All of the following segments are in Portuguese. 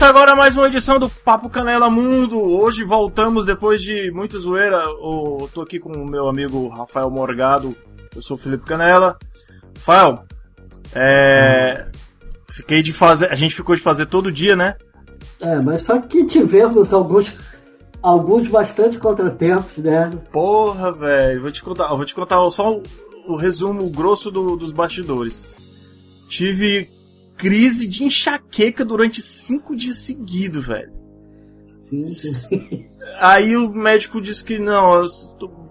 Começa agora mais uma edição do Papo Canela Mundo. Hoje voltamos depois de muita zoeira. Eu tô aqui com o meu amigo Rafael Morgado. Eu sou o Felipe Canela. Rafael, é... fiquei de fazer. A gente ficou de fazer todo dia, né? É, mas só que tivemos alguns alguns bastante contratempos, né? Porra, velho. Vou te contar, vou te contar só o, o resumo grosso do, dos bastidores. Tive crise de enxaqueca durante cinco dias seguidos, velho. Sim, sim. Aí o médico disse que não, eu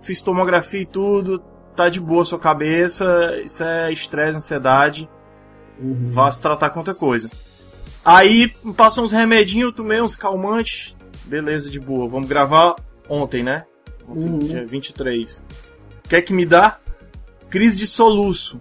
fiz tomografia e tudo, tá de boa a sua cabeça, isso é estresse, ansiedade, Uhum. vá se tratar com outra coisa. Aí passou uns remedinhos, eu tomei uns calmantes, beleza, de boa. Vamos gravar ontem, né? Ontem, Uhum. dia 23. Quer que me dá? Crise de soluço.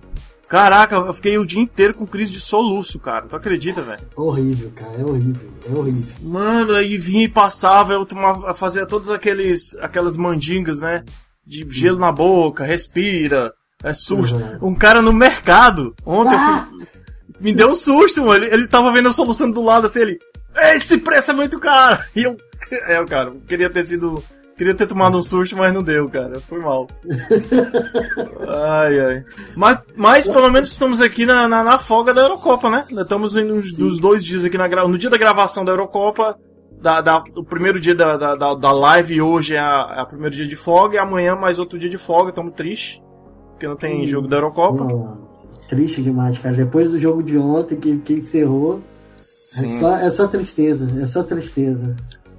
Caraca, eu fiquei o dia inteiro com crise de soluço, cara. Tu acredita, velho? Horrível, cara, é horrível, é horrível. Mano, aí vinha e passava, eu tomava, fazia todas aqueles, aquelas mandingas, né? De gelo na boca, respira, é susto. Uhum. Um cara no mercado, ontem, eu Ah! fui- me deu um susto, mano. Ele, ele tava vendo eu solucionando do lado, assim, ele... Esse preço é muito caro! E eu... É, cara, queria ter sido... Queria ter tomado um susto, mas não deu, cara. Foi mal. ai, ai. Mas, mas pelo menos estamos aqui na, na, na folga da Eurocopa, né? Estamos em uns, dos dois dias aqui na no dia da gravação da Eurocopa. Da, da- o primeiro dia da, da, da, live hoje é, a, é o primeiro dia de folga e amanhã mais outro dia de folga. Estamos tristes. Porque não tem Hum. jogo da Eurocopa. Não, triste demais, cara. Depois do jogo de ontem que, que encerrou, é só, é só tristeza, é só tristeza.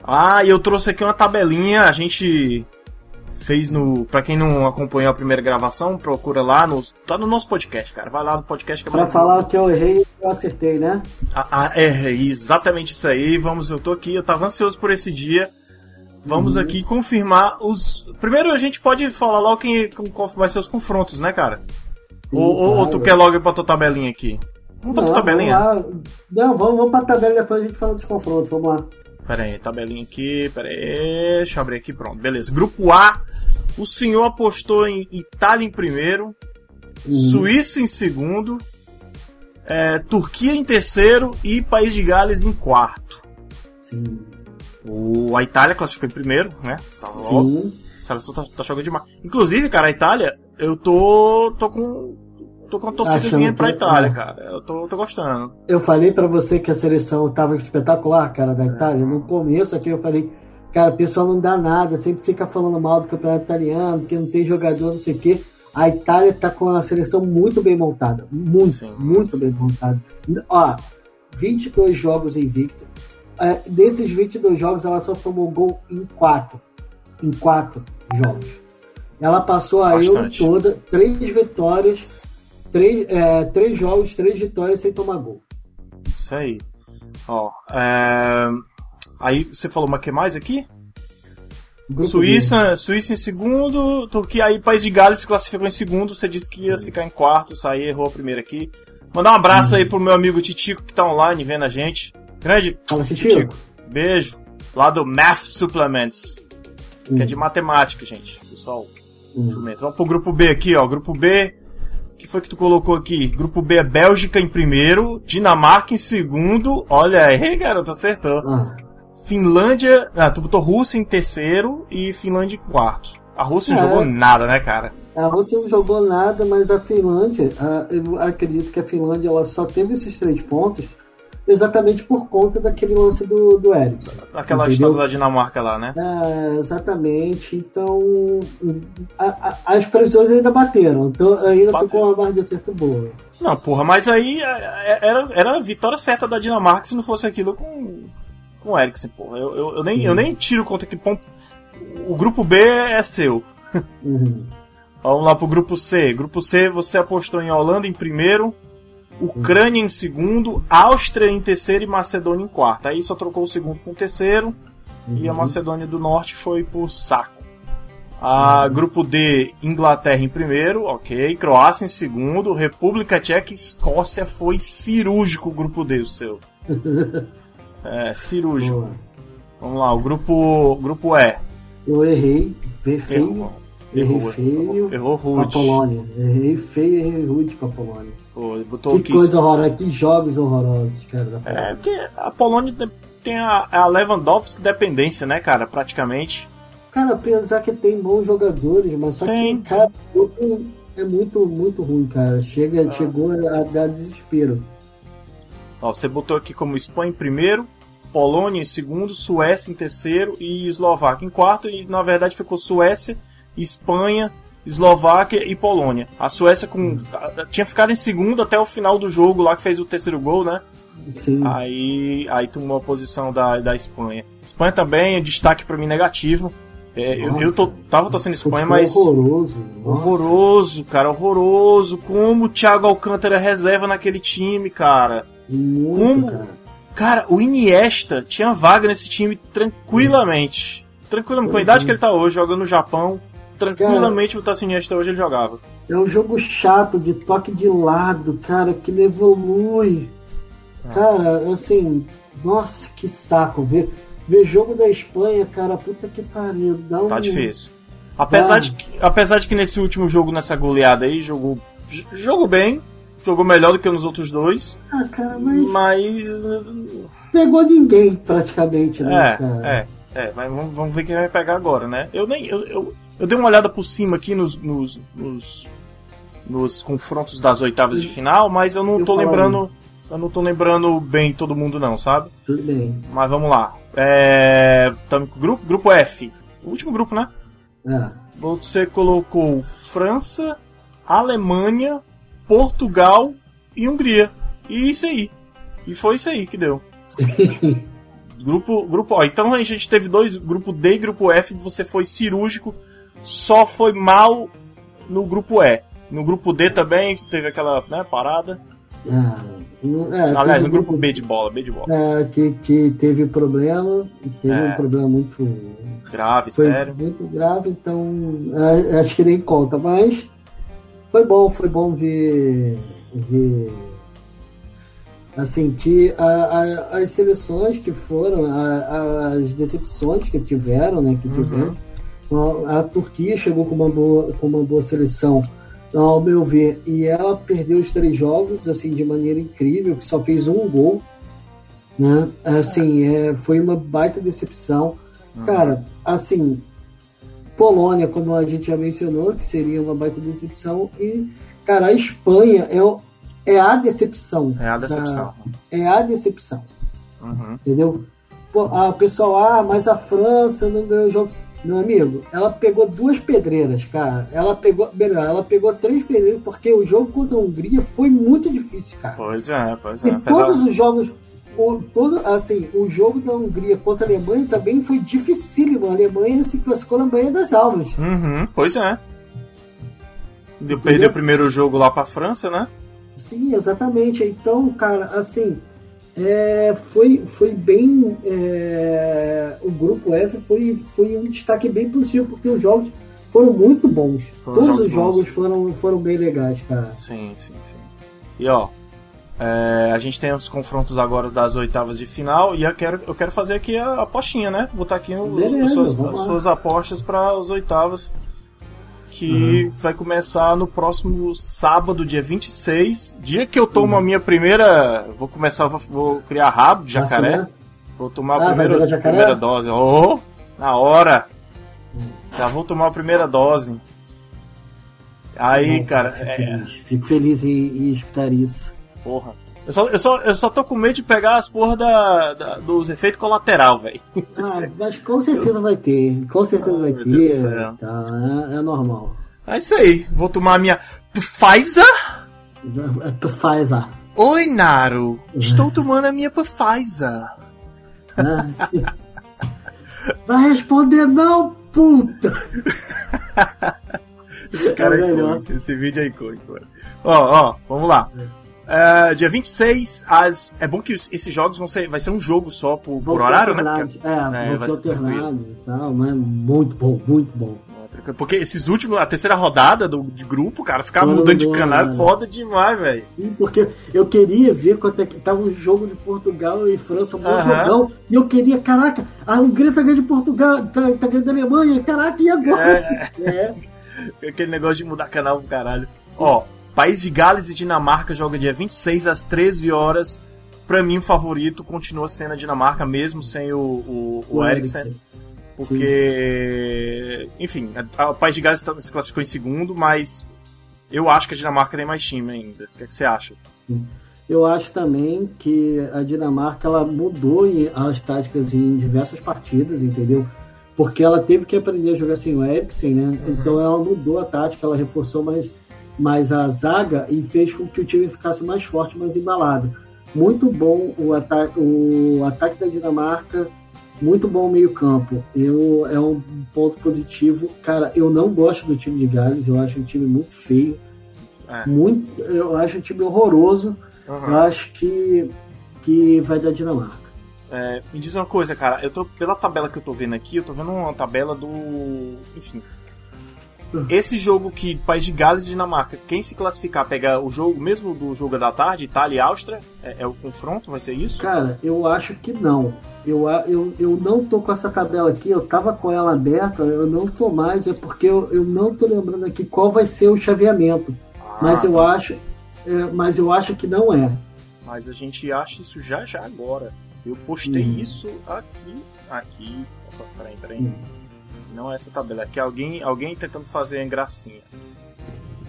Ah, e eu trouxe aqui uma tabelinha, a gente fez no. Pra quem não acompanhou a primeira gravação, procura lá no. Tá no nosso podcast, cara. Vai lá no podcast que é Pra falar que eu errei, eu acertei, né? Ah, ah, é, exatamente isso aí. Vamos, eu tô aqui, eu tava ansioso por esse dia. Vamos Uhum. aqui confirmar os. Primeiro a gente pode falar logo quem, qual vai ser os confrontos, né, cara? ou, ou- ou tu claro. quer logo ir pra tua tabelinha aqui? Vamos pra tua tabelinha? Vamos lá. Não, vamos, vamos pra tabela depois a gente fala dos confrontos, vamos lá. Pera aí, tabelinha aqui, pera aí, deixa eu abrir aqui, pronto, beleza. Grupo A, o senhor apostou em Itália em primeiro, Uhum. Suíça em segundo, é, Turquia em terceiro e País de Gales em quarto. Sim. O, a Itália classificou em primeiro, né? Tá logo. Sim. A seleção tá, tá jogando demais. Inclusive, cara, a Itália, eu tô. tô com. Tô com uma torcidazinha pra que- Itália, é. cara. Eu tô, tô gostando. Eu falei pra você que a seleção tava espetacular, cara, da Itália. No começo aqui eu falei, cara, o pessoal não dá nada, sempre fica falando mal do campeonato italiano, que não tem jogador, não sei o quê. A Itália tá com a seleção muito bem montada. Muito, Sim, muito sim. bem montada. Ó, 22 jogos invicta. É, desses 22 jogos, ela só tomou gol em 4. Em 4 jogos. Ela passou a Euro Bastante. toda, 3 vitórias, 3, é, três jogos, 3 vitórias sem tomar gol. Isso aí. Ó, é... Aí você falou, mas que mais aqui? Grupo Suíça, Suíça em segundo, Turquia aí, País de Gales se classificou em segundo, você disse que ia ficar em quarto, aí errou a primeira aqui. Mandar um abraço aí pro meu amigo Titico que tá online vendo a gente. Grande Fala, Titico. beijo. Lá do Math Supplements, que é de matemática, gente. Pessoal, Hum. jumento. Vamos pro grupo B aqui, ó. Grupo B. O que foi que tu colocou aqui? Grupo B é Bélgica em primeiro, Dinamarca em segundo. Olha aí, garoto, acertou. Ah, Finlândia. Ah, tu botou Rússia em terceiro e Finlândia em quarto. A Rússia não É. jogou nada, né, cara? a Rússia não jogou nada, mas a Finlândia, ah, eu acredito que a Finlândia ela só teve esses três pontos exatamente por conta daquele lance do, do Ericsson. Aquela Entendeu? história da Dinamarca lá, né? É, exatamente. Então, a- a- as previsões ainda bateram. Então, ainda tô Bateu. com uma margem de acerto boa. Não, porra, mas aí é, era, era a vitória certa da Dinamarca se não fosse aquilo com, com o Eriksen, porra. Eu, eu, eu nem, eu nem tiro conta que pom- o grupo B é seu. Uhum. Vamos lá pro grupo C. Grupo C, você apostou em Holanda em primeiro, Ucrânia em segundo, Áustria em terceiro e Macedônia em quarto. Aí só trocou o segundo com o terceiro e a Uhum. Macedônia do Norte foi por saco. A grupo D, Inglaterra em primeiro, ok. Croácia em segundo, República Tcheca e Escócia foi cirúrgico o grupo D, o seu. É, cirúrgico. Vamos lá, o grupo, grupo E. Eu errei, feio, Errou, errei errou, feio errou com a rude. Polônia. Errei feio e errei rude com a Polônia. Pô, botou Que coisa horrorosa, que jogos horrorosos, cara, É, porque a Polônia tem a, a Lewandowski dependência, né, cara? Praticamente. Cara, apesar que tem bons jogadores, mas só tem. que, cara, é muito, muito ruim, cara. Chega, ah. Chegou a dar desespero. Ó, você botou aqui como Espanha em primeiro, Polônia em segundo, Suécia em terceiro e Eslováquia em quarto. E na verdade ficou Suécia, Espanha, Eslováquia e Polônia. A Suécia com hum. tinha ficado em segundo até o final do jogo lá que fez o terceiro gol, né? Sim. Aí, aí tomou a posição da, da Espanha. Espanha também é destaque para mim negativo. É, eu, eu tô, tava torcendo Espanha, mas. Horroroso. Horroroso, cara, horroroso. Como o Thiago Alcântara é reserva naquele time, cara. Muito, Como. Cara. cara. o Iniesta tinha vaga nesse time tranquilamente. Tranquilamente. Com a idade que ele tá hoje, jogando no Japão, tranquilamente cara, o Iniesta hoje ele jogava. É um jogo chato, de toque de lado, cara, que não evolui. Ah. Cara, assim, nossa, que saco ver Ver jogo da Espanha, cara, puta que pariu. Dá um... Tá difícil. Apesar, de que, apesar de que nesse último jogo, nessa goleada aí, jogou, jogou bem. Jogou melhor do que nos outros dois. Ah, cara, mas. Mas. Pegou ninguém, praticamente, né, é, cara? É, é. Mas vamos, vamos ver quem vai pegar agora, né? Eu nem. Eu, eu, eu dei uma olhada por cima aqui nos, nos, nos, nos confrontos das oitavas de final, mas eu não eu tô lembrando. Eu não tô lembrando bem todo mundo, não, sabe? Tudo bem. Mas vamos lá. É. grupo, grupo F. O último grupo, né? É. Você colocou França, Alemanha, Portugal e Hungria. E isso aí. E foi isso aí que deu. grupo, grupo O. Então a gente teve dois, grupo D e grupo F. Você foi cirúrgico, só foi mal no grupo E. No grupo D também teve aquela né, parada. É, é, Aliás, no grupo B de bola, B de bola. É, que, que teve problema, teve é. um problema muito grave, sério. Muito grave, então é, acho que nem conta, mas foi bom, foi bom ver, ver assim, que a, a, as seleções que foram, a, as decepções que tiveram, né, que uhum. tiveram, a, a Turquia chegou com uma boa, com uma boa seleção ao meu ver. E ela perdeu os três jogos, assim, de maneira incrível, que só fez um gol. Né? Assim, é, foi uma baita decepção. Uhum. Cara, assim, Polônia, como a gente já mencionou, que seria uma baita decepção. E, cara, a Espanha é, é a decepção. É a decepção. Da, é a decepção. Uhum. Entendeu? Pô, a pessoal, ah, mas a França não ganhou o jogo. Meu amigo, ela pegou duas pedreiras, cara. Ela pegou, melhor, ela pegou três pedreiras porque o jogo contra a Hungria foi muito difícil, cara. Pois é, pois é. E todos os jogos, o, todo, assim, o jogo da Hungria contra a Alemanha também foi dificílimo. A Alemanha se classificou na banha das almas. Uhum, pois é. Deu, perdeu o primeiro jogo lá pra França, né? Sim, exatamente. Então, cara, assim, é, foi, foi bem. É, o grupo F foi, foi um destaque bem possível, porque os jogos foram muito bons. Foram Todos os jogos foram, foram bem legais, cara. Sim, sim, sim. E ó, é, a gente tem os confrontos agora das oitavas de final e eu quero, eu quero fazer aqui a apostinha, né? Botar aqui Beleza, as, suas, as suas apostas para as oitavas que uhum. vai começar no próximo sábado, dia 26. Dia que eu tomo uhum. a minha primeira. Vou começar, vou, vou criar rabo de jacaré. Vou tomar ah, a primeira, primeira dose. Oh, na hora! Uhum. Já vou tomar a primeira dose. Aí, cara. Fico, é... feliz. Fico feliz em, em escutar isso. Porra. Eu só, eu, só, eu só tô com medo de pegar as porra da, da dos efeitos colateral, velho. Ah, mas com certeza vai ter. Com certeza vai ter. Tá, é, é, normal. É isso aí. Vou tomar a minha Pfizer. Pfizer. Oi, Naro. Estou tomando a minha Pfizer. Ah, vai responder não, puta. Esse cara é, é icônico. Esse vídeo é icônico. Ó, ó, vamos lá. Uh, dia 26, as... é bom que esses jogos vão ser. Vai ser um jogo só por, por horário, né? Porque... É, é, vão ser alternados e tal, mas muito bom, muito bom. Porque esses últimos, a terceira rodada do, de grupo, cara, ficar mudando de canal é foda demais, velho. Porque eu queria ver quanto é que tava o jogo de Portugal e França, um bom jogão. E eu queria, caraca, a Hungria tá ganhando de Portugal, tá, tá ganhando da Alemanha, caraca, e agora? É. é. Aquele negócio de mudar canal pro caralho. Sim. Ó, País de Gales e Dinamarca joga dia 26 às 13 horas pra mim o favorito continua sendo a Dinamarca, mesmo sem o, o, o, o Eriksen. Porque, Sim. enfim, o País de Gales tá, se classificou em segundo, mas eu acho que a Dinamarca tem mais time ainda. O que, é que você acha? Eu acho também que a Dinamarca ela mudou as táticas em diversas partidas, entendeu? Porque ela teve que aprender a jogar sem o Eriksen, né? Uhum. Então ela mudou a tática, ela reforçou mais, mais a zaga e fez com que o time ficasse mais forte, mais embalado. Muito bom o, ata o ataque da Dinamarca muito bom o meio-campo. É um ponto positivo. Cara, eu não gosto do time de Gales, eu acho um time muito feio. É. Muito, eu acho um time horroroso. Uhum. Eu acho que, que vai dar Dinamarca. É, me diz uma coisa, cara, eu tô pela tabela que eu tô vendo aqui, eu tô vendo uma tabela do, enfim, esse jogo que País de Gales e Dinamarca, quem se classificar pega o jogo mesmo do jogo da tarde, Itália e Áustria, é, é, o confronto, vai ser isso? Cara, eu acho que não. Eu, eu, eu não tô com essa tabela aqui, eu tava com ela aberta, eu não tô mais, é porque eu, eu não tô lembrando aqui qual vai ser o chaveamento. Ah, mas eu tá. acho. É, mas eu acho que não é. Mas a gente acha isso já já agora. Eu postei hum. isso aqui. Aqui. Opa, peraí, peraí. Hum. Não é essa tabela, aqui alguém, alguém tentando fazer gracinha.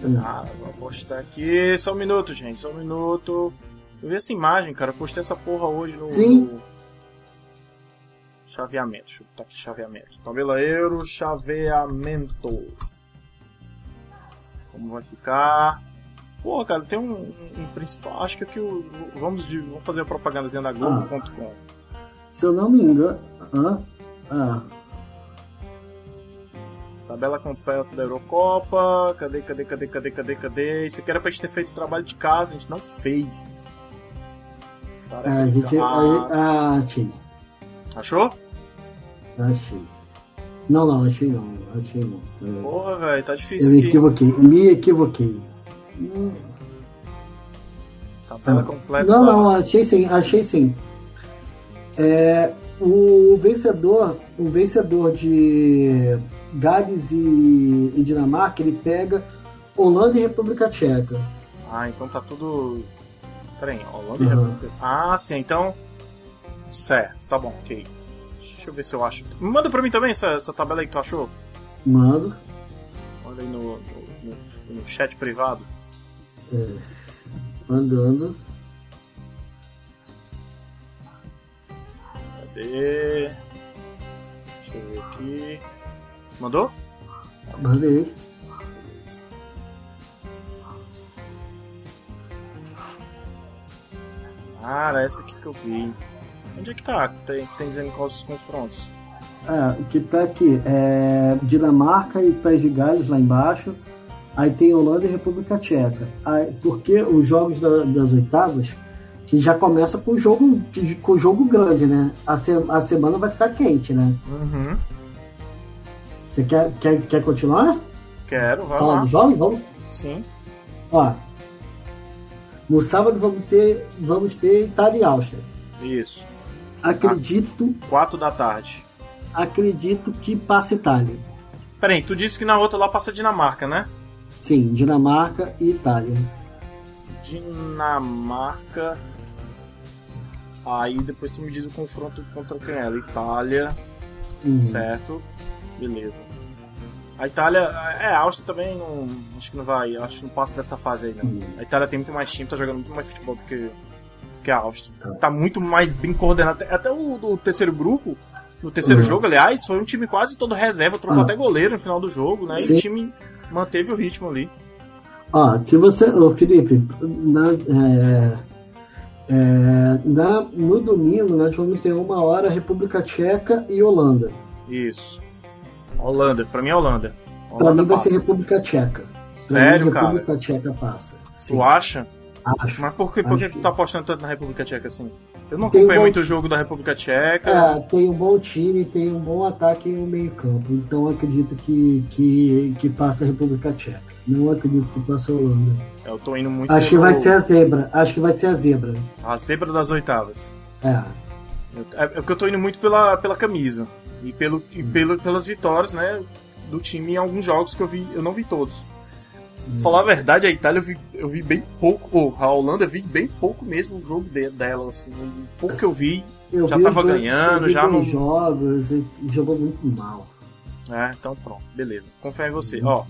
Hum. Ah, vou postar aqui. Só um minuto, gente, só um minuto. Eu vi essa imagem, cara. Eu postei essa porra hoje no. Sim. No... Chaveamento. Deixa eu botar aqui chaveamento. Tabela Euro, chaveamento. Como vai ficar? Pô, cara, tem um, um, um principal. Acho que aqui o. Vamos, de, vamos fazer a propagandazinha da Globo.com. Ah, se eu não me engano. Ah, ah, Tabela completa da Eurocopa. Cadê, cadê, cadê, cadê, cadê, cadê? Isso aqui era pra gente ter feito o trabalho de casa, a gente não fez. É, a gente. Ah, achei. Achou? Achei. Não, não, achei não. Achei não. Porra, velho, tá difícil. Eu me equivoquei, me equivoquei. Tabela ah. completa. Não, não, achei sim, achei sim. É, o vencedor, o vencedor de Gales e, e Dinamarca, ele pega Holanda e República Tcheca. Ah, então tá tudo. Peraí, Holanda uhum. e República. Ah, sim, então. Certo, tá bom, ok. Deixa eu ver se eu acho. Manda pra mim também essa, essa tabela aí que tu achou. Mando. Olha aí no, no, no chat privado. É. Mandando. Cadê? Deixa eu ver aqui. Mandou? Mandei. Cara, essa aqui que eu vi. Onde é que tá? Tem, tem dizendo quais os confrontos? É, o que tá aqui é Dinamarca e País de Gales lá embaixo. Aí tem Holanda e República Tcheca. Aí, porque os jogos da, das oitavas, que já começa com o jogo, com o jogo grande, né? A, se, a semana vai ficar quente, né? Uhum. Você quer, quer, quer continuar? Quero, vai Falar lá. dos jogos? Vamos? Sim. Ó, no sábado vamos ter, vamos ter Itália e Áustria. Isso. Acredito. Ah, quatro da tarde. Acredito que passa Itália. Peraí, tu disse que na outra lá passa Dinamarca, né? Sim, Dinamarca e Itália. Dinamarca. Aí depois tu me diz o confronto contra quem é? Itália. Uhum. Certo. Beleza. A Itália, é, a Áustria também não. Acho que não vai, acho que não passa dessa fase aí, não. Uhum. A Itália tem muito mais time, tá jogando muito mais futebol do que, que a Áustria. Tá. tá muito mais bem coordenado. Até o do terceiro grupo, no terceiro uhum. jogo, aliás, foi um time quase todo reserva, trocou uhum. até goleiro no final do jogo, né? Sim. E o time manteve o ritmo ali. Ó, se você. Ô, Felipe, na, é, é, na, no domingo nós vamos ter uma hora República Tcheca e Holanda. Isso. Holanda, pra mim é Holanda. Holanda pra mim vai ser República Tcheca. Sério, mim, cara? República Tcheca passa. Sim. Tu acha? Acho. Mas por que, por que tu tá apostando tanto na República Tcheca assim? Eu não acompanhei um muito o jogo da República Tcheca. É, tem um bom time, tem um bom ataque e um meio campo. Então acredito que, que, que passa a República Tcheca. Não acredito que passa a Holanda. Eu tô indo muito. Acho que vai ser a zebra. Acho que vai ser a zebra. A zebra das oitavas. É. É porque eu tô indo muito pela, pela camisa. E, pelo, e pelo, pelas vitórias, né? Do time em alguns jogos que eu vi, eu não vi todos. Falar a verdade, a Itália eu vi, eu vi bem pouco, ou a Holanda eu vi bem pouco mesmo o jogo de, dela, assim, o pouco que eu vi, Eu já vi tava dois- ganhando, eu vi já não... jogos jogou muito mal. É, então pronto, beleza, confio em você. Ó,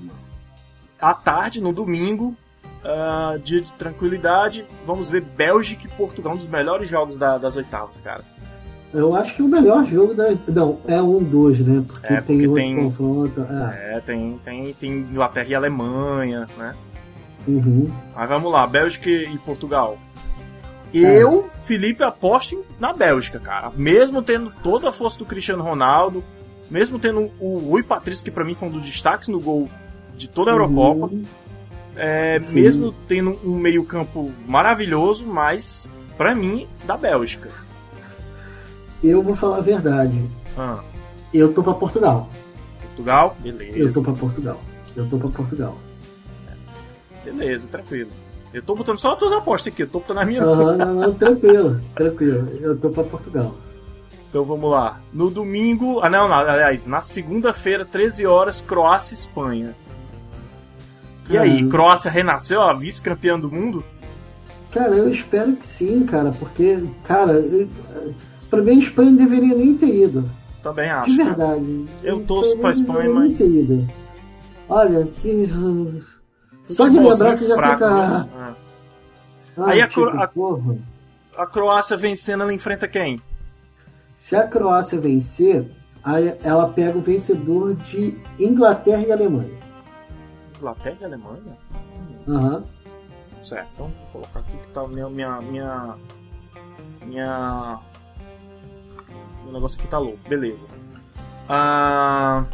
à tarde, no domingo, ah, dia de tranquilidade, vamos ver Bélgica e Portugal, um dos melhores jogos da- das oitavas, cara. Eu acho que o melhor jogo da. Não, é um dos, né? Porque, É, porque tem outro tem- confronto. É. É, tem, tem, tem Inglaterra e Alemanha, né? Uhum. Mas vamos lá, Bélgica e Portugal. É. Eu, Felipe, aposto na Bélgica, cara. Mesmo tendo toda a força do Cristiano Ronaldo, mesmo tendo o Rui Patrício, que pra mim foi um dos destaques no gol de toda a Eurocopa, Uhum. é, mesmo tendo um meio-campo maravilhoso, mas pra mim, da Bélgica. Eu vou falar a verdade. Ah, Eu tô pra Portugal. Portugal, Eu beleza. tô pra Portugal. Eu tô pra Portugal. Beleza, tranquilo. Eu tô botando só as tuas apostas aqui, eu tô botando a minha. Aham, não, não, tranquilo, tranquilo. Eu tô pra Portugal. Então vamos lá. No domingo. Ah, não, não, aliás, na segunda-feira, 13 horas, Croácia e Espanha. E aí, Caramba. Croácia renasceu, a vice-campeã do mundo? Cara, eu espero que sim, cara, porque, cara, eu- pra mim a Espanha não deveria nem ter ido. Também acho. De cara. verdade. Eu torço pra Espanha mas-. Olha, que. ah, Só de lembrar que já fraco, fica. né? Ah. Ah, Aí a tipo, Cro- a- porra. A Croácia vencendo, ela enfrenta quem? Se a Croácia vencer, ela pega o vencedor de Inglaterra e Alemanha. Inglaterra e Alemanha? Aham. Certo, então vou colocar aqui que tá minha. Minha. Minha. minha meu negócio aqui tá louco, beleza. Ah,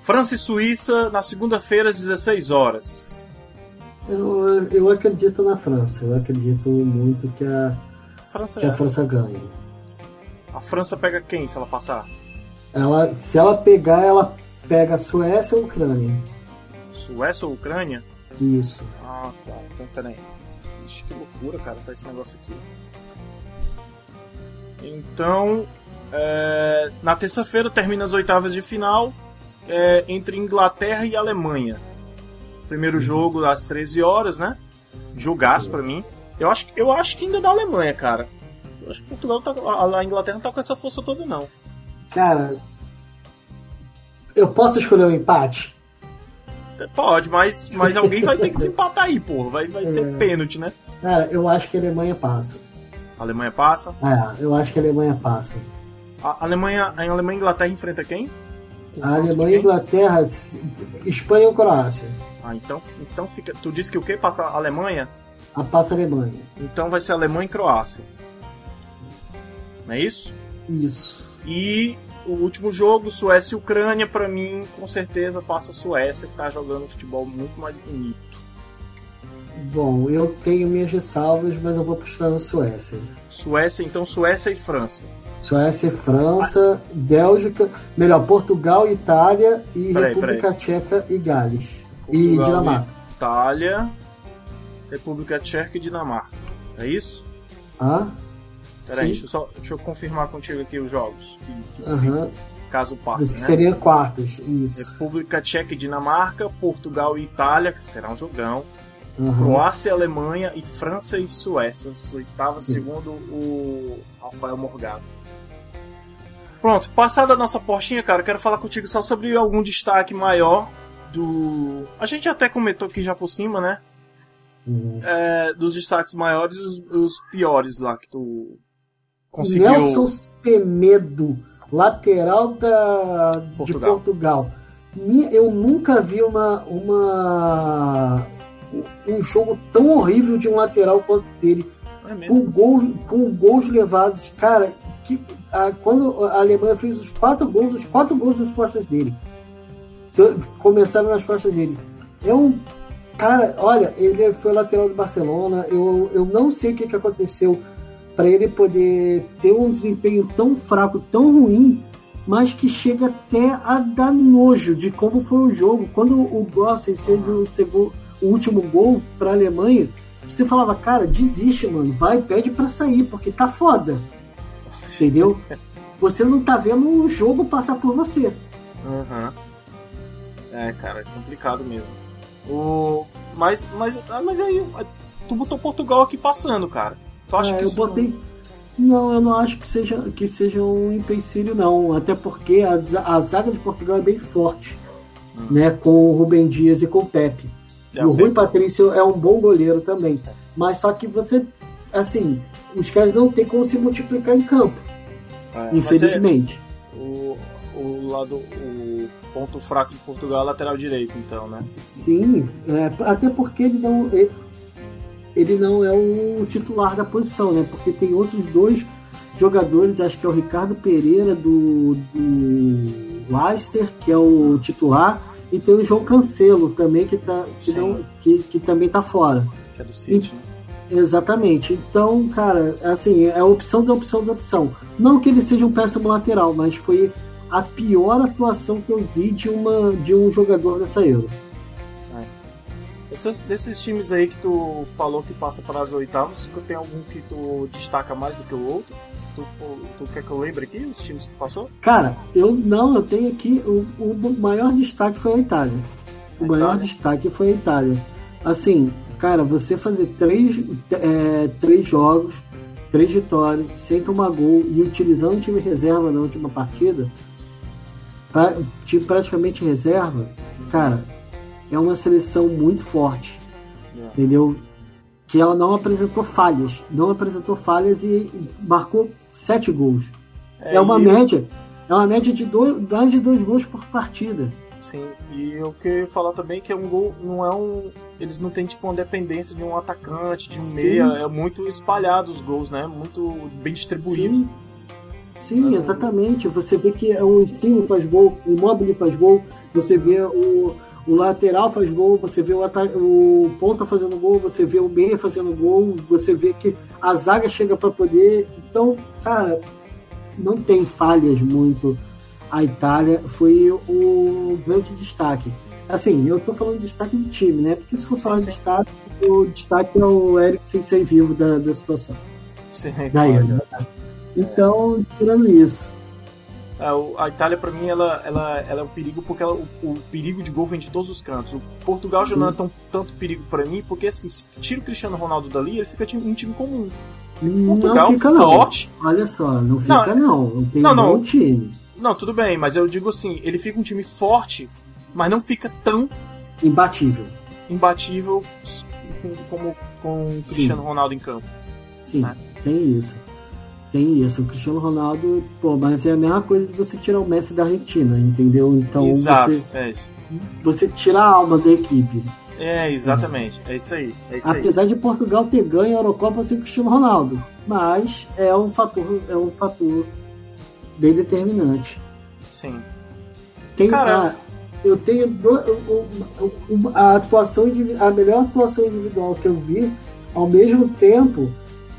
França e Suíça na segunda-feira às 16 horas. Eu, eu acredito na França. Eu acredito muito que a, França, que a França ganhe. a França pega quem se ela passar? Ela, se ela pegar, ela pega Suécia ou Ucrânia. Suécia ou Ucrânia? Isso. Ah, tá. Então, peraí. Ixi, que loucura, cara, tá esse negócio aqui. Então, é, na terça-feira termina as oitavas de final é, entre Inglaterra e Alemanha. Primeiro jogo às 13 horas, né? Jogaço pra mim. Eu acho, eu acho que ainda é da Alemanha, cara. Eu acho que Portugal tá, a a Inglaterra não tá com essa força toda, não. Cara, eu posso escolher um empate? Pode, mas, mas alguém vai ter que desempatar aí, pô. Vai, vai ter É. pênalti, né? Cara, eu acho que a Alemanha passa. A Alemanha passa. É, eu acho que a Alemanha passa. A Alemanha, a Alemanha e Inglaterra enfrenta quem? A Alemanha e Inglaterra, Espanha ou Croácia? Ah, então, então fica. Tu disse que o quê? Passa a Alemanha? A passa a Alemanha. Então vai ser Alemanha e Croácia. Não é isso? Isso. E o último jogo, Suécia e Ucrânia, pra mim, com certeza passa a Suécia, que tá jogando um futebol muito mais bonito. Bom, eu tenho minhas ressalvas, mas eu vou apostar na Suécia. Suécia, então Suécia e França. Suécia, França, Bélgica, melhor, Portugal, Itália e Peraí, República Tcheca e Gales. e Portugal Dinamarca. Itália, República Tcheca e Dinamarca. É isso? Ah? Peraí, deixa eu, só, deixa eu confirmar contigo aqui os jogos. Que, que caso passe, Que né? seria quartas, isso. República Tcheca e Dinamarca, Portugal e Itália, que será um jogão. Aham. Croácia e Alemanha e França e Suécia, as oitavas, segundo o Rafael Morgado. Pronto, passada a nossa portinha, cara, quero falar contigo só sobre algum destaque maior do. A gente até comentou aqui já por cima, né? Uhum. É, dos destaques maiores e os, os piores lá que tu conseguiu. Nelson Semedo, lateral da, de Portugal. Portugal. Mi- Eu nunca vi uma, uma um jogo tão horrível de um lateral quanto dele. É com, gol, com gols levados. Cara, que, a- quando a Alemanha fez os quatro gols, os quatro gols nas costas dele. Começaram nas costas dele. É um. Cara, olha, ele foi lateral do Barcelona. Eu, eu não sei o que, que aconteceu para ele poder ter um desempenho tão fraco, tão ruim, mas que chega até a dar nojo de como foi o jogo. Quando o Gossens fez o, segundo, o último gol para a Alemanha, você falava, cara, desiste, mano, vai, pede pra sair, porque tá foda. Entendeu? Você não tá vendo o jogo passar por você. Uhum. É, cara, é complicado mesmo. O... Mas, mas, ah, mas aí, tu botou Portugal aqui passando, cara. Tu acha É, que eu botei. Não, eu não acho que seja, que seja um empecilho, não. Até porque a, a zaga de Portugal é bem forte. Né, com o Rubem Dias e com o Pepe. É, e o Rui. Patrício é um bom goleiro também. Mas só que você, assim, os caras não tem como se multiplicar em campo, É, mas é- infelizmente. o, o lado o ponto fraco de Portugal é lateral direito então né Sim, é, até porque ele não, ele, ele não é o titular da posição, né? Porque tem outros dois jogadores, acho que é o Ricardo Pereira do, do Leicester, que é o titular, e tem o João Cancelo também, que, tá, que, não, que, que também tá fora. que é do City né? Exatamente. Então, cara, assim, é a opção da opção da opção. Não que ele seja um péssimo lateral, mas foi a pior atuação que eu vi de, uma, de um jogador dessa Euro. Esses, desses times aí que tu falou que passa para as oitavas tem algum que tu destaca mais do que o outro tu, tu quer que eu lembre aqui os times que tu passou Cara, eu não, eu tenho aqui o, o maior destaque foi a Itália. O A maior Itália? destaque foi a Itália. Assim, cara, você fazer três, é, três jogos, três vitórias, sem tomar gol e utilizando o time reserva na última partida, pra, time praticamente reserva, cara, é uma seleção muito forte, entendeu? Que ela não apresentou falhas, não apresentou falhas e marcou sete gols. É, uma e- média. É uma média de dois, mais de dois gols por partida. Sim, e eu queria falar também que é um gol, não é um. Eles não têm tipo uma dependência de um atacante, de um Sim. meia, é muito espalhado os gols, né? Muito bem distribuído. Sim, Sim exatamente. Você vê que o Insigne faz gol, o Immobile faz gol, você vê o, o lateral faz gol, você vê o, o ponta fazendo gol, você vê o meia fazendo gol, você vê que a zaga chega para poder. Então, cara, não tem falhas muito. A Itália foi o grande destaque. Assim, eu tô falando de destaque do time, né? Porque se for falar de destaque, o destaque é o Eric sem ser vivo da, da situação. Sim, Da olha. Euro. Então, tirando isso. É, a Itália, pra mim, ela, ela, ela é um perigo porque ela- o, o perigo de gol vem de todos os cantos. O Portugal já Sim. não é tão, tanto perigo pra mim, porque assim, se tira o Cristiano Ronaldo dali, ele fica um time comum. Não Portugal fica não. forte. Olha só, não Não, fica não. Tem não, um não. bom time. Não, tudo bem, mas eu digo assim, ele fica um time forte, mas não fica tão Imbatível. imbatível com- como com o Cristiano Ronaldo em campo. Sim, É. tem isso. Tem isso. O Cristiano Ronaldo, pô, mas é a mesma coisa de você tirar o Messi da Argentina, entendeu? Então Exato, você, é isso. você tira a alma da equipe. É, exatamente. É isso aí. É isso aí. Apesar de Portugal ter ganho a Eurocopa sem Cristiano Ronaldo. Mas é um fator, é um fator bem determinante. Sim. Tem, Cara, ah, eu tenho do, um- um- a atuação a melhor atuação individual que eu vi, ao mesmo tempo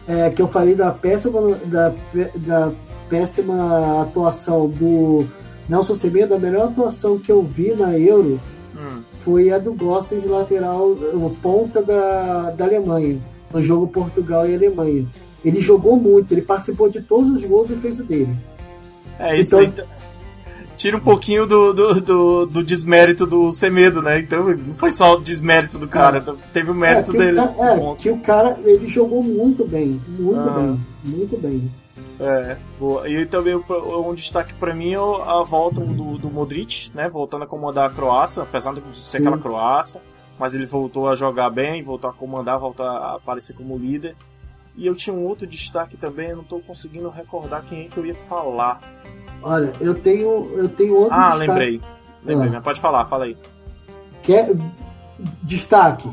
é, que eu falei da péssima da, da péssima atuação do Nelson Semedo, a melhor atuação que eu vi na Euro Hum, foi a do Gossens de lateral, ponta da, da Alemanha, no jogo Portugal e Alemanha. Ele jogou muito, ele participou de todos os gols e fez o dele. É isso Então- aí. Tira um pouquinho do, do, do, do desmérito do Semedo, né? Então não foi só o desmérito do cara, teve o mérito que dele. O cara, é, que o cara, ele jogou muito bem, muito Ah. bem, muito bem. É, boa. E também um destaque pra mim é a volta do, do Modric, né? Voltando a comandar a Croácia, apesar de ser Sim. aquela Croácia, mas ele voltou a jogar bem, voltou a comandar, voltou a aparecer como líder. E eu tinha um outro destaque também, eu não tô conseguindo recordar quem é que eu ia falar. Olha, eu tenho, eu tenho outro Ah, destaque. lembrei. Lembrei, Ah. mas pode falar, fala aí. Que- destaque.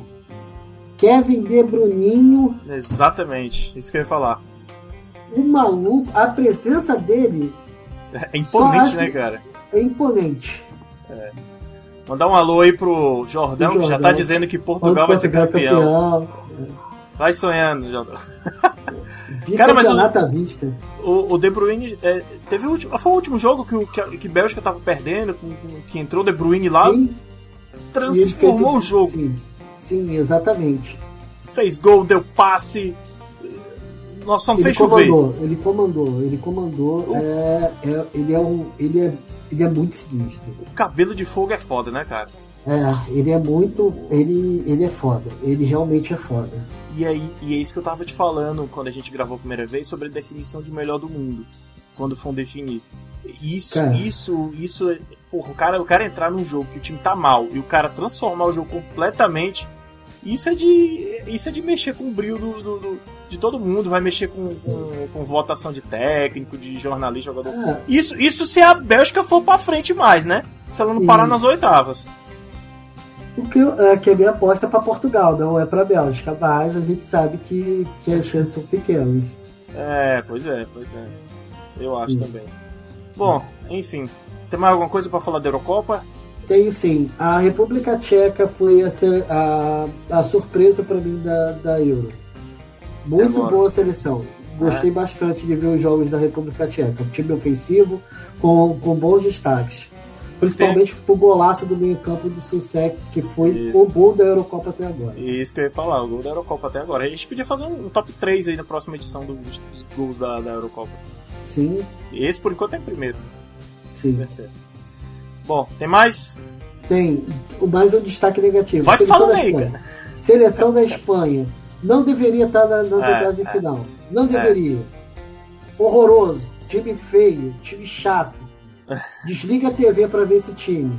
Kevin De Bruninho, Exatamente, isso que eu ia falar. o maluco, a presença dele É imponente, Só né, cara? é imponente. Mandar um alô aí pro Jordão, Pro que já Jordão. tá dizendo que Portugal vai ser Portugal campeão. campeão. Vai sonhando, Jordão. Cara, mas à vista. O, o De Bruyne é, teve o último, foi o último jogo que o que, que Bélgica tava perdendo, com- que entrou o De Bruyne lá, Sim, transformou fez o jogo, Sim, sim, exatamente. fez gol, deu passe. Nossa, não Ele fez chover. comandou, ele comandou, ele comandou. O- É, é- ele é um, ele é ele é muito sinistro. O cabelo de fogo é foda, né, cara? É, ele é muito. Ele, ele é foda. Ele realmente é foda. E, aí, e é isso que eu tava te falando quando a gente gravou a primeira vez sobre a definição de melhor do mundo. Quando for definir. Isso, cara. isso, isso. É, porra, o cara, o cara entrar num jogo que o time tá mal e o cara transformar o jogo completamente. Isso é de. Isso é de mexer com o brilho do, do, do de todo mundo, vai mexer com, com, com, votação de técnico, de jornalista, jogador. É. Isso, isso se a Bélgica for pra frente mais, né? Se ela não parar nas oitavas. O que, é, que a minha aposta é para Portugal, não é para Bélgica, mas a gente sabe que, que as chances são pequenas. É, pois é, pois é. Eu acho sim. também. Bom, enfim. Tem mais alguma coisa para falar da Eurocopa? Tenho sim. A República Tcheca foi a, a, a surpresa para mim da, da Euro. Muito boa seleção. Gostei é. bastante de ver os jogos da República Tcheca. Um time ofensivo com, com bons destaques. Principalmente Tem... pro golaço do meio-campo do Susek, que foi Isso. o gol da Eurocopa até agora. Isso que eu ia falar, o gol da Eurocopa até agora. A gente podia fazer um top 3 aí na próxima edição dos, dos gols da, da Eurocopa. Sim. Esse por enquanto é primeiro. Sim. Bom, tem mais? Tem. Mais um destaque negativo. Vai falando aí, cara. Seleção da Espanha. Não deveria estar nas é, de é. final. Não é. deveria. Horroroso. Time feio. Time chato Desliga a TV para ver esse time.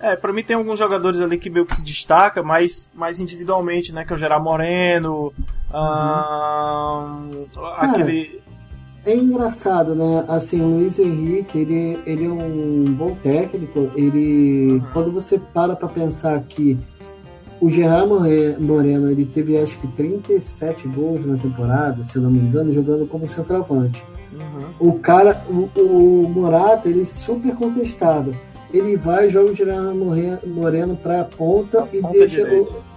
É, pra mim tem alguns jogadores ali que meio que se destaca, mais, mais individualmente, né? Que é o Gerard Moreno, uhum. aquele... É engraçado, né? Assim, o Luiz Henrique, ele, ele é um bom técnico. Ele, uhum. quando você para pra pensar que o Gerard Moreno, ele teve acho que 37 gols na temporada, se eu não me engano, jogando como centroavante. Uhum. O cara, o, o Morata, ele é super contestado. Ele vai, joga o Gerard Moreno pra ponta e ponta deixa o.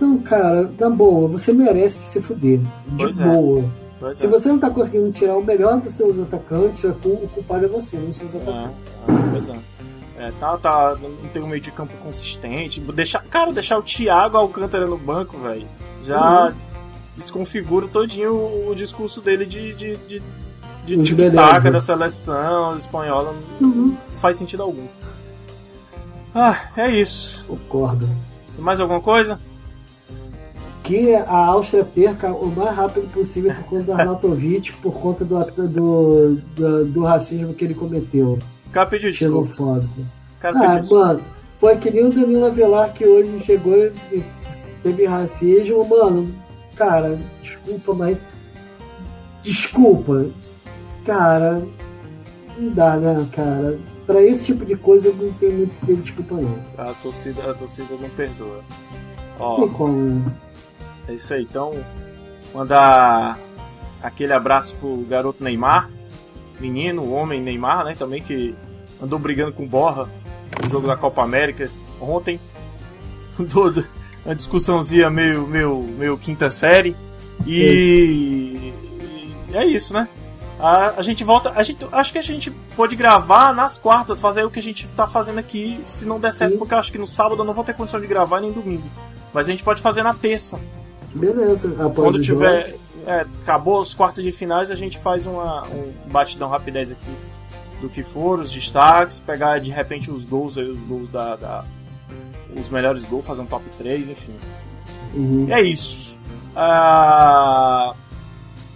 Não, cara, na boa, você merece se fuder. De é. boa. Se é. você não tá conseguindo tirar o melhor dos seus atacantes, o culpado é você, não seus atacantes. É, pois é. É, tá, tá, não tem um meio de campo consistente. Deixar, cara, deixar o Thiago Alcântara no banco, velho, já uhum. desconfigura todinho o, o discurso dele de, de, de de tic-tac da seleção espanhola uhum. não faz sentido algum. Ah, é isso. Concordo. Mais alguma coisa? Que a Áustria perca o mais rápido possível por conta do Arnautovic, por conta do, do, do, do, racismo que ele cometeu. Cara pediu desculpa. Cara ah, mano, foi que nem o Danilo Avelar que hoje chegou e teve racismo. Mano, cara, desculpa, mas. Desculpa. Cara, não dá, né, cara? Pra esse tipo de coisa eu não tenho muito desculpa, não. A torcida, a torcida não perdoa. Ó, Tem como. É isso aí, então. Mandar aquele abraço pro garoto Neymar, menino, homem Neymar, né? Também que andou brigando com Borra no jogo da Copa América ontem. uma discussãozinha meio, meio, meio quinta série. E, e é isso, né? A, a gente volta. A gente, acho que a gente pode gravar nas quartas, fazer o que a gente tá fazendo aqui, se não der certo, Sim. porque eu acho que no sábado eu não vou ter condição de gravar nem domingo. Mas a gente pode fazer na terça. Beleza, Quando tiver. É, acabou os quartos de finais, a gente faz uma, um batidão rapidez aqui do que for, os destaques, pegar de repente os gols aí, os gols da. da os melhores gols, fazer um top 3, enfim. Uhum. É isso. Ah.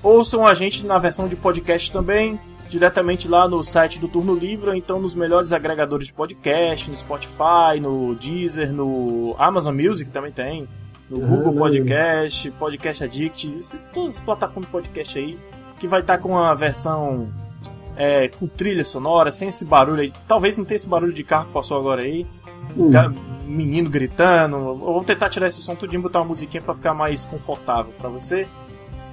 Ouçam a gente na versão de podcast também, diretamente lá no site do Turno Livre, ou então nos melhores agregadores de podcast, no Spotify, no Deezer, no Amazon Music também tem, no ah, Google Podcast, Podcast Addict, todas as plataformas de podcast aí, que vai estar com a versão é, com trilha sonora, sem esse barulho aí. Talvez não tenha esse barulho de carro que passou agora aí. Hum. Menino gritando. Eu vou tentar tirar esse som tudinho e botar uma musiquinha para ficar mais confortável para você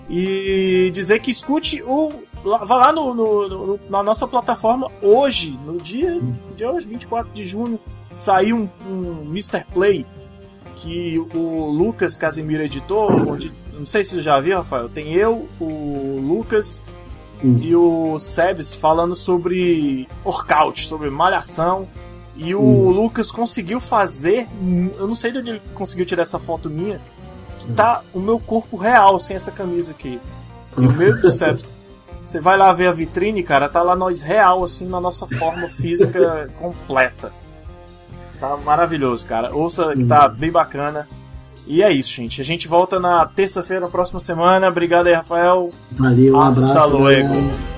e dizer que escute o. Vá lá no, no, no, na nossa plataforma hoje, no dia de hoje, 24 de junho, saiu um, um Mr. Play que o Lucas Casimiro editou. Onde, não sei se você já viu, Rafael. Tem eu, o Lucas hum. e o Sebes falando sobre workout, sobre malhação. E o hum. Lucas conseguiu fazer. Eu não sei de onde ele conseguiu tirar essa foto minha que tá o meu corpo real sem essa camisa aqui. E o meu do cérebro Você vai lá ver a vitrine, cara, tá lá nós real, assim, na nossa forma física completa. Tá maravilhoso, cara. Ouça que tá bem bacana. E é isso, gente. A gente volta na terça-feira, na próxima semana. Obrigado aí, Rafael. Valeu, um Hasta abraço. luego. galera.